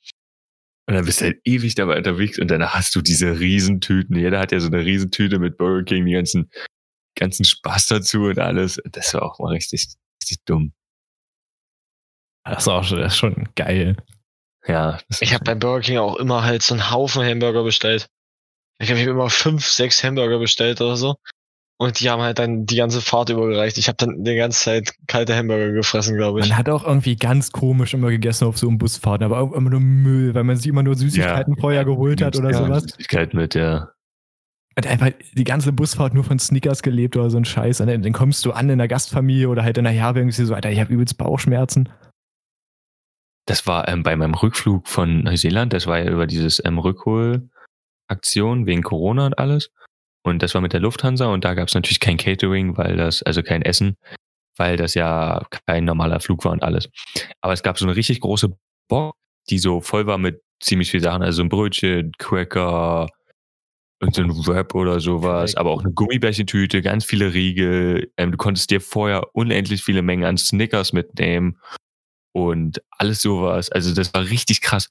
Und dann bist du halt ewig dabei unterwegs und dann hast du diese Riesentüten. Jeder hat ja so eine Riesentüte mit Burger King, die ganzen, ganzen Spaß dazu und alles. Das war auch mal richtig, richtig dumm. Das ist auch schon, das ist schon geil. Ja. das Ich habe bei Burger King auch immer halt so einen Haufen Hamburger bestellt. Ich habe immer fünf, sechs Hamburger bestellt oder so. Und die haben halt dann die ganze Fahrt übergereicht. Ich habe dann die ganze Zeit kalte Hamburger gefressen, glaube ich. Man hat auch irgendwie ganz komisch immer gegessen auf so einem Busfahrten, aber auch immer nur Müll, weil man sich immer nur Süßigkeiten vorher geholt hat oder ja, sowas. Süßigkeit mit, ja. Und einfach die ganze Busfahrt nur von Snickers gelebt oder so ein Scheiß. Und dann, kommst du an in der Gastfamilie oder halt in der Herberge und so, Alter, ich habe übelst Bauchschmerzen. Das war ähm, bei meinem Rückflug von Neuseeland, das war ja über dieses ähm, Rückholaktion wegen Corona und alles. Und das war mit der Lufthansa und da gab es natürlich kein Catering, weil das, also kein Essen, weil das ja kein normaler Flug war und alles. Aber es gab so eine richtig große Box, die so voll war mit ziemlich viel Sachen, also ein Brötchen, Cracker, und so ein Wrap oder sowas, aber auch eine Gummibärchentüte, ganz viele Riegel. Ähm, du konntest dir vorher unendlich viele Mengen an Snickers mitnehmen und alles sowas. Also das war richtig krass.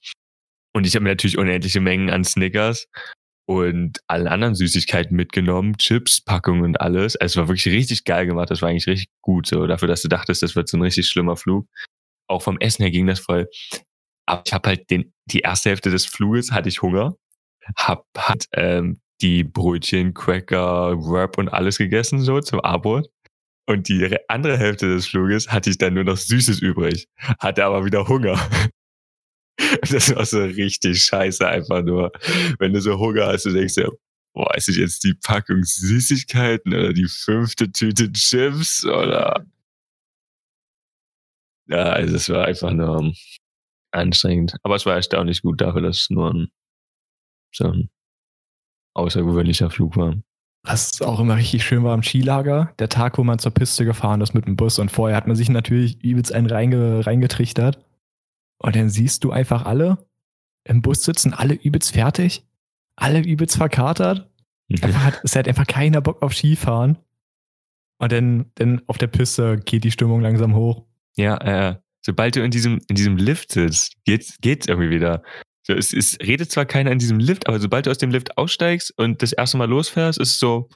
Und ich habe mir natürlich unendliche Mengen an Snickers und allen anderen Süßigkeiten mitgenommen, Chips, Packungen und alles. Also es war wirklich richtig geil gemacht. Das war eigentlich richtig gut so dafür, dass du dachtest, das wird so ein richtig schlimmer Flug. Auch vom Essen her ging das voll. Aber ich habe halt den die erste Hälfte des Fluges hatte ich Hunger, hab hat ähm, die Brötchen, Cracker, Wrap und alles gegessen so zum Abend. Und die re- andere Hälfte des Fluges hatte ich dann nur noch Süßes übrig, hatte aber wieder Hunger. Das war so richtig scheiße einfach nur. Wenn du so Hunger hast, du denkst dir, boah, ist ich jetzt die Packung Süßigkeiten oder die fünfte Tüte Chips oder ja, also es war einfach nur anstrengend. Aber es war erstaunlich gut dafür, dass es nur ein, so ein außergewöhnlicher Flug war. Was auch immer richtig schön war am Skilager, der Tag, wo man zur Piste gefahren ist mit dem Bus und vorher hat man sich natürlich übelst einen reinge reingetrichtert. Und dann siehst du einfach alle im Bus sitzen, alle übelst fertig, alle übelst verkatert. Einfach hat, es hat einfach keiner Bock auf Skifahren. Und dann, dann auf der Piste geht die Stimmung langsam hoch. Ja, äh, sobald du in diesem, in diesem Lift sitzt, geht's, geht's irgendwie wieder. So, es, es redet zwar keiner in diesem Lift, aber sobald du aus dem Lift aussteigst und das erste Mal losfährst, ist es so,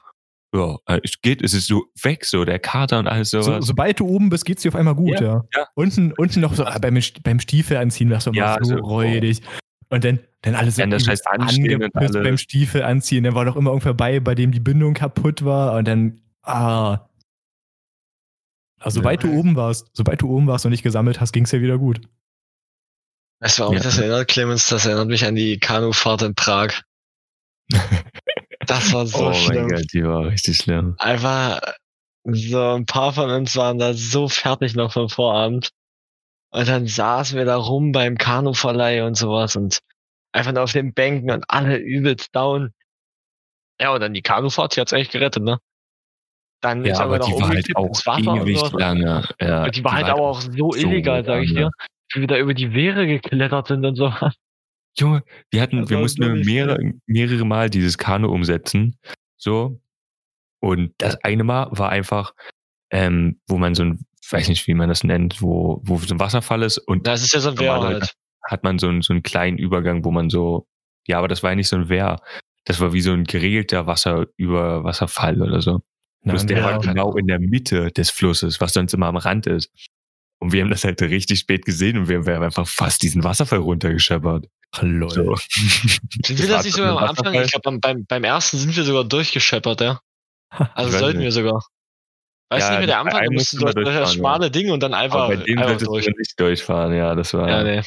ja, äh, es geht, es ist so weg, so der Kater und alles So, sowas. sobald du oben bist, geht's dir auf einmal gut, ja. ja. Unten, unten noch so ah, beim, beim Stiefel anziehen, das immer Ja, so so, oh. räudig. Und dann, dann alles so Dann das und angepisst alles. beim Stiefel anziehen. Dann war noch immer irgendwer bei, bei dem die Bindung kaputt war. Und dann, ah. Also, sobald Ja. du oben warst, sobald du oben warst und nicht gesammelt hast, ging's dir wieder gut. Weißt du, warum Ja. mich das erinnert, Clemens? Das erinnert mich an die Kanufahrt in Prag. Das war so oh schlimm. mein Gott, die war richtig schlimm. Einfach, so ein paar von uns waren da so fertig noch vom Vorabend. Und dann saßen wir da rum beim Kanuverleih und sowas und einfach nur auf den Bänken und alle übelst down. Ja, und dann die Kanufahrt, die hat's eigentlich gerettet, ne? Dann Ja, ist aber aber noch die war halt auch Wasser und ewig sowas. lange. Ja, Und die war halt aber auch so illegal, sag ich dir. wie wir da über die Wehre geklettert sind und so. Junge, wir hatten, Das wir mussten mehrere, mehrere Mal dieses Kanu umsetzen. So. Und das eine Mal war einfach, ähm, wo man so ein, weiß nicht, wie man das nennt, wo, wo so ein Wasserfall ist und Das ist ja so ein Wehr halt. hat man so einen, so einen kleinen Übergang, wo man so, ja, aber das war ja nicht so ein Wehr. Das war wie so ein geregelter Wasser über Wasserfall oder so. Bloß der war genau in der Mitte des Flusses, was sonst immer am Rand ist. Und wir haben das halt richtig spät gesehen und wir, wir haben einfach fast diesen Wasserfall runtergescheppert. Ach, lol. So. Sind wir das nicht sogar am Anfang? Ich glaube, beim, beim, beim ersten sind wir sogar durchgescheppert, ja. Also Ich sollten wir sogar. Weißt Ja, du nicht, wie der Anfang, musst mussten wir durch, durch das durchfahren, schmale Ding und dann einfach, Aber bei dem einfach durch. du nicht durchfahren, ja, das war. Ja, nee.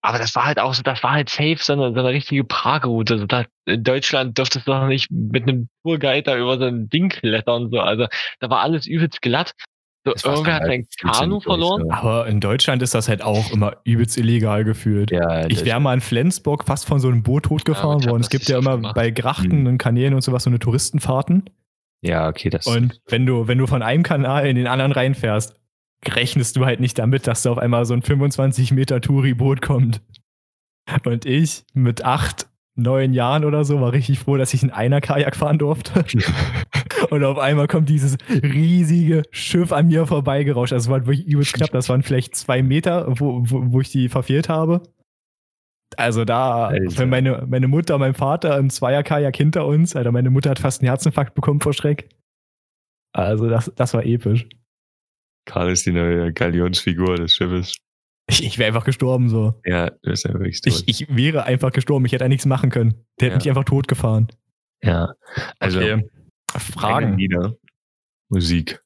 Aber das war halt auch so, das war halt safe, so eine, so eine richtige Parkroute. Also da, in Deutschland dürftest du doch nicht mit einem Tourguide da über so ein Ding klettern. So. Also da war alles übelst glatt. So, irgendwer hat sein Kanu durch, verloren. so. Aber in Deutschland ist das halt auch immer übelst illegal gefühlt. Ja, Ich wäre mal in Flensburg fast von so einem Boot totgefahren hab worden. Es gibt ja immer gemacht. bei Grachten Hm. und Kanälen und sowas so eine Touristenfahrten. ja, okay, das. Und wenn du, wenn du von einem Kanal in den anderen reinfährst, rechnest du halt nicht damit, dass da auf einmal so ein 25 Meter Touri-Boot kommt. Und ich mit acht, neun Jahren oder so war richtig froh, dass ich in einer Kajak fahren durfte. Und auf einmal kommt dieses riesige Schiff an mir vorbeigerauscht. Also es war wirklich übelst knapp. Das waren vielleicht zwei Meter, wo, wo, wo ich die verfehlt habe. Also da, Alter. wenn meine, meine Mutter und mein Vater im Zweier-Kajak hinter uns, Alter, meine Mutter hat fast einen Herzinfarkt bekommen vor Schreck. Also das, das war episch. Karl ist die neue Galionsfigur des Schiffes. Ich, ich wäre einfach gestorben so. Ja, das ist ja wirklich tot. Ich, ich wäre einfach gestorben. Ich hätte ja nichts machen können. Der hätte Ja. mich einfach tot gefahren. ja. Also, Okay. Fragen. Lieder. Musik.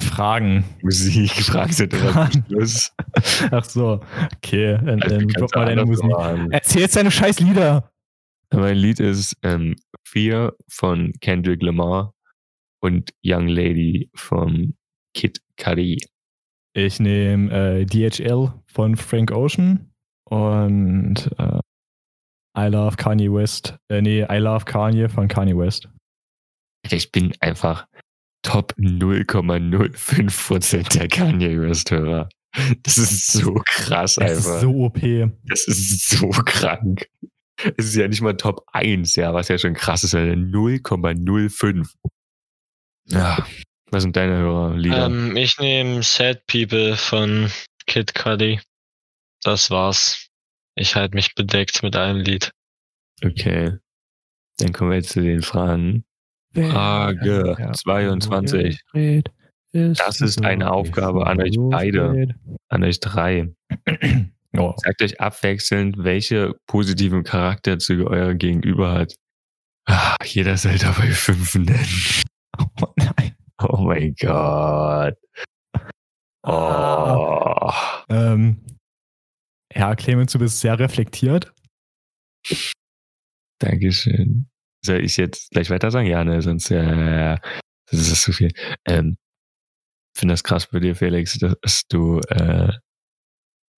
Fragen. Musik. Fragen immer Fragen. zum Schluss. Ach so. Okay, dann, Also, dann du drop mal deine Musik. machen. Erzähl jetzt deine scheiß Lieder. Mein Lied ist ähm, Fear von Kendrick Lamar und Young Lady von Kid Cudi. Ich nehme äh, DHL von Frank Ocean und äh, I Love Kanye West. Äh, nee, I Love Kanye von Kanye West. Ich bin einfach Top 0,05% der Kanye West-Hörer. Das ist so krass Das einfach. ist so OP. Das ist so krank. Es ist ja nicht mal Top 1, ja, was ja schon krass ist, sondern 0,05. Ja. Was sind deine Hörerlieder? Ähm, ich nehme Sad People von Kid Cudi. Das war's. Ich halte mich bedeckt mit einem Lied. okay. Dann kommen wir jetzt zu den Fragen. Frage 22. Das ist eine Aufgabe an euch beide. An euch drei. Oh, Sagt euch abwechselnd, welche positiven Charakterzüge euer Gegenüber hat. Ah, jeder soll dabei fünf nennen. Mein Gott. Oh. Ähm, ja, Clemens, du bist sehr reflektiert. Dankeschön. Soll ich jetzt gleich weiter sagen? Ja, ne, sonst äh, das ist zu viel. Ähm, finde das krass bei dir, Felix, dass du äh,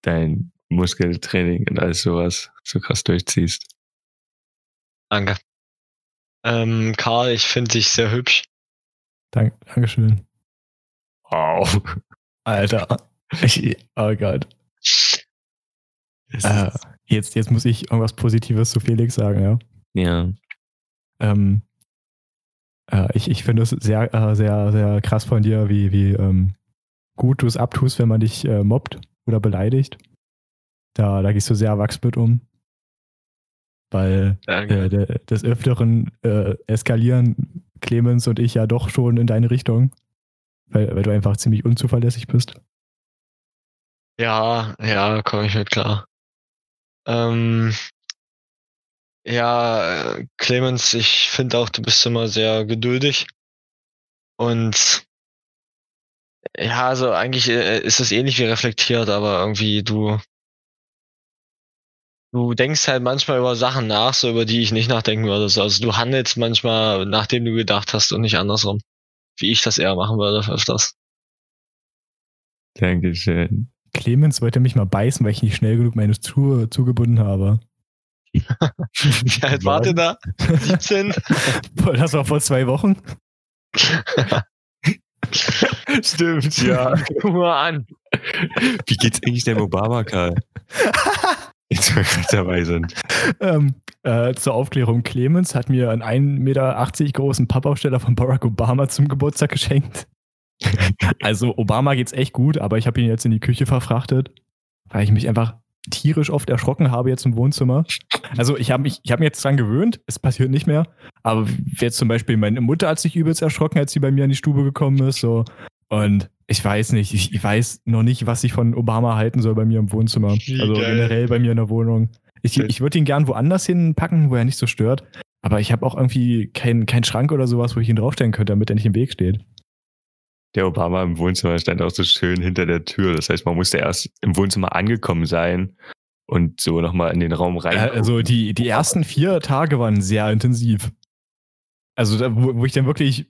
dein Muskeltraining und alles sowas so krass durchziehst. Danke. Ähm, Karl, ich finde dich sehr hübsch. Dank, Dankeschön. Wow. Alter. Ich, oh Gott. Äh, jetzt, jetzt muss ich irgendwas Positives zu Felix sagen, ja. ja. Ähm, äh, ich, ich finde es sehr, äh, sehr, sehr krass von dir, wie, wie ähm, gut du es abtust, wenn man dich äh, mobbt oder beleidigt. Da, da gehst du sehr erwachsen mit um. Weil äh, de, des Öfteren äh, eskalieren Clemens und ich ja doch schon in deine Richtung. Weil, weil du einfach ziemlich unzuverlässig bist. Ja, ja, komme ich mit klar. Ähm, ja, Clemens, ich finde auch, du bist immer sehr geduldig. Und ja, also eigentlich äh, ist es ähnlich wie reflektiert, aber irgendwie du du denkst halt manchmal über Sachen nach, so über die ich nicht nachdenken würde. So, Also du handelst manchmal, nachdem du gedacht hast und nicht andersrum. Wie ich das eher machen würde öfters. Dankeschön. Clemens wollte mich mal beißen, weil ich nicht schnell genug meine Schuhe zugebunden habe. Wie alt wart ihr da? 17? Boah, Das war vor zwei Wochen. Stimmt, ja. Guck mal an. Wie geht's eigentlich dem Obama, Karl? Jetzt wir gerade dabei sind. ähm, äh, zur Aufklärung, Clemens hat mir einen 1,80 Meter großen Pappaufsteller von Barack Obama zum Geburtstag geschenkt. also Obama geht's echt gut, aber ich habe ihn jetzt in die Küche verfrachtet, weil ich mich einfach tierisch oft erschrocken habe jetzt im Wohnzimmer. Also ich habe mich, ich habe mich jetzt dran gewöhnt, es passiert nicht mehr. Aber jetzt zum Beispiel meine Mutter hat sich übelst erschrocken, als sie bei mir in die Stube gekommen ist. So. Und ich weiß nicht, ich, ich weiß noch nicht, was ich von Obama halten soll bei mir im Wohnzimmer. Also geil. generell bei mir in der Wohnung. Ich, ich würde ihn gern woanders hinpacken, wo er nicht so stört. Aber ich habe auch irgendwie keinen keinen Schrank oder sowas, wo ich ihn draufstellen könnte, damit er nicht im Weg steht. Der Obama im Wohnzimmer stand auch so schön hinter der Tür. Das heißt, man musste erst im Wohnzimmer angekommen sein und so nochmal in den Raum rein. Äh, also die, die ersten vier Tage waren sehr intensiv. Also wo, wo ich dann wirklich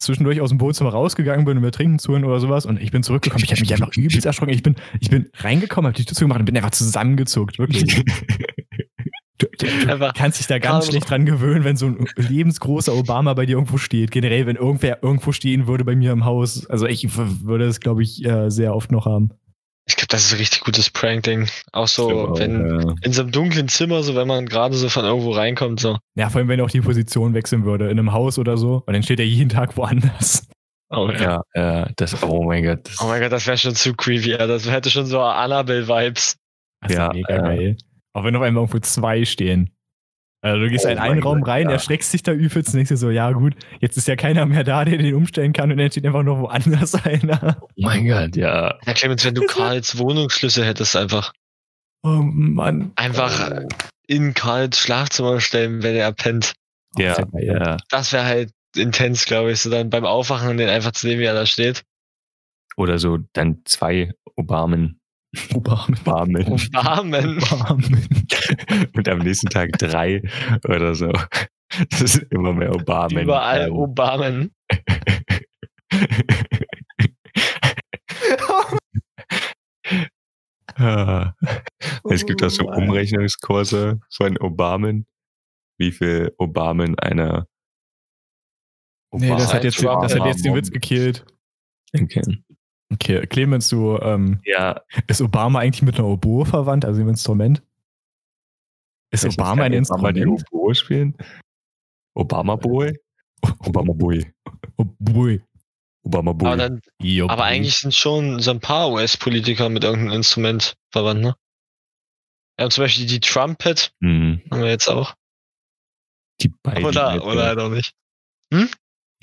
zwischendurch aus dem Wohnzimmer rausgegangen bin, um mir trinken zu holen oder sowas und ich bin zurückgekommen. Ich habe mich einfach übelst erschrocken. Ich bin, ich bin reingekommen, habe die Tür zugemacht und bin einfach zusammengezuckt, wirklich. Du, du, kannst dich da ganz schlecht dran gewöhnen, wenn so ein lebensgroßer Obama bei dir irgendwo steht. Generell, wenn irgendwer irgendwo stehen würde bei mir im Haus. Also ich würde das, glaube ich, äh, sehr oft noch haben. Ich glaube, das ist ein richtig gutes Prank-Ding. Auch so, So, wenn äh, in so einem dunklen Zimmer, so wenn man gerade so von irgendwo reinkommt, so. Ja, vor allem, wenn er auch die Position wechseln würde, in einem Haus oder so. Und dann steht er jeden Tag woanders. Oh, ja, ja, das, oh mein Gott. Das, Oh mein Gott, das wäre schon zu creepy. Ja. Das hätte schon so Annabelle-Vibes. Das ist Ja, mega äh. geil. Auch wenn auf einmal irgendwo zwei stehen. Also du gehst Oh in einen Raum Gott, rein, ja. erschreckst dich da übelst und denkst dir so, ja gut, jetzt ist ja keiner mehr da, der den umstellen kann und dann steht einfach nur woanders einer. oh mein Gott, ja. Ja, Clemens, wenn du Karls Wohnungsschlüssel hättest, einfach, Oh Mann. einfach in Karls Schlafzimmer stellen, wenn er pennt. Ja, das ja. Das wäre halt intens, glaube ich. So dann beim Aufwachen den einfach zu sehen, wie er da steht. Oder so dann zwei Obamen. Obamen. Obamen. Obamen. Und am nächsten Tag drei oder so. Das ist immer mehr Obamen. Überall Ähm, Obamen. Ah. Es gibt auch so Oh. Umrechnungskurse von Obamen, wie viel Obamen einer Nee, das hat, jetzt, Obama- das hat jetzt den Witz gekillt. Okay. Okay, Clemens, du, ähm, Ja, ist Obama eigentlich mit einer Oboe verwandt, also dem Instrument? Ist vielleicht Obama ein kann Obama die Instrument? Oboe spielen? Obama Boy? Obama Boy. Oboe. Obama Boy. Aber, dann, Jo, aber Boy. eigentlich sind schon so ein paar US-Politiker mit irgendeinem Instrument verwandt, ne? Ja, zum Beispiel die Trumpet Mhm. haben wir jetzt auch. Die beiden. Oder, oder halt auch nicht.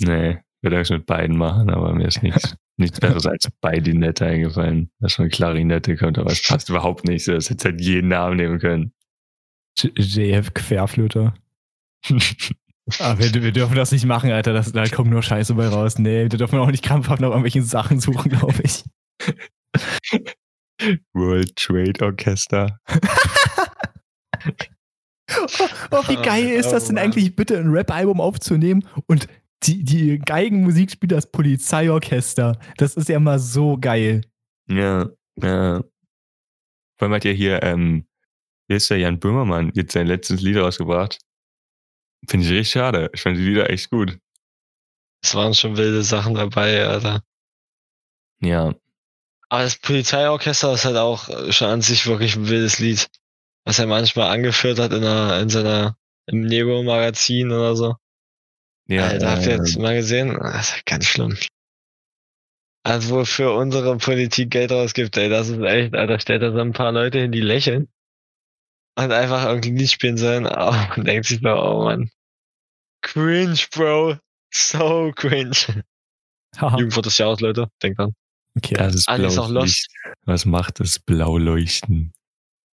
Nee, würde ich mit beiden machen, aber mir ist nichts, nichts Besseres als Beidinette eingefallen. Das schon Klarinette kommt, aber es passt überhaupt nicht so. Das hätte halt jeden Namen nehmen können. JF Querflöter. Ah, wir, wir dürfen das nicht machen, Alter. Das, da kommt nur Scheiße bei raus. Nee, wir dürfen auch nicht krampfhaft nach irgendwelchen Sachen suchen, glaube ich. World Trade Orchester. Oh, wie geil ist das denn eigentlich, bitte ein Rap-Album aufzunehmen und die, die Geigenmusik spielt das Polizeiorchester. Das ist ja mal so geil. Ja, ja. Vor allem hat ja hier, ähm, hier ist der Jan Böhmermann jetzt sein letztes Lied rausgebracht. Finde ich richtig schade. Ich fand die Lieder echt gut. Es waren schon wilde Sachen dabei, Alter. Ja. Aber das Polizeiorchester ist halt auch äh, schon an sich wirklich ein wildes Lied. Was er manchmal angeführt hat in, einer, in seiner, im Nego-Magazin oder so. Ja, Alter, habt ihr jetzt mal gesehen? Das ist ja ganz schlimm. Also, wo für unsere Politik Geld rausgibt, ey, das ist echt, Alter, stellt da so ein paar Leute hin, die lächeln. Und einfach irgendwie Lied spielen sollen. Oh, man denkt sich so, oh man. Cringe, Bro. So cringe. Jugendwort des Jahres, Leute. Denkt dran. Okay. das ist Alles auch lost. Licht. Was macht das Blauleuchten?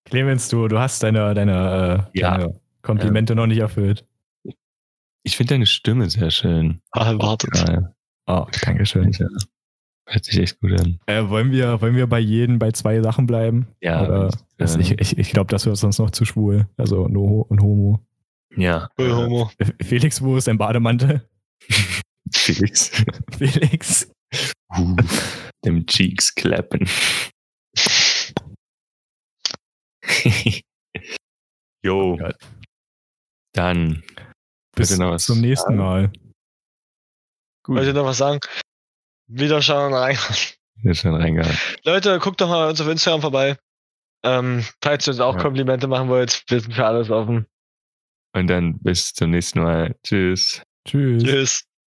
Clemens, du, du hast deine, deine, äh, Ja. deine Komplimente noch nicht erfüllt. Ich finde deine Stimme sehr schön. Ah, wartet. Ja, Oh, Dankeschön. ja. Hört sich echt gut an. Äh, wollen, wir, wollen wir bei jedem bei zwei Sachen bleiben? Ja, Oder, das, äh, ich ich, ich glaube, das wird sonst noch zu schwul. Also no und Homo. ja. Cool, äh, Homo. Felix, wo ist dein Bademantel? Felix. Felix. Uh, dem Cheeks klappen. Jo, Gott. dann. Bis Bitte noch was zum nächsten? Mal. Gut. Wollt ihr noch was sagen? Wieder schauen rein. Ist schon reingehauen. Leute, guckt doch mal bei uns auf Instagram vorbei. Ähm, falls ihr uns auch Ja. Komplimente machen wollt, wir sind für alles offen. Und dann bis zum nächsten Mal. Tschüss. Tschüss. Tschüss.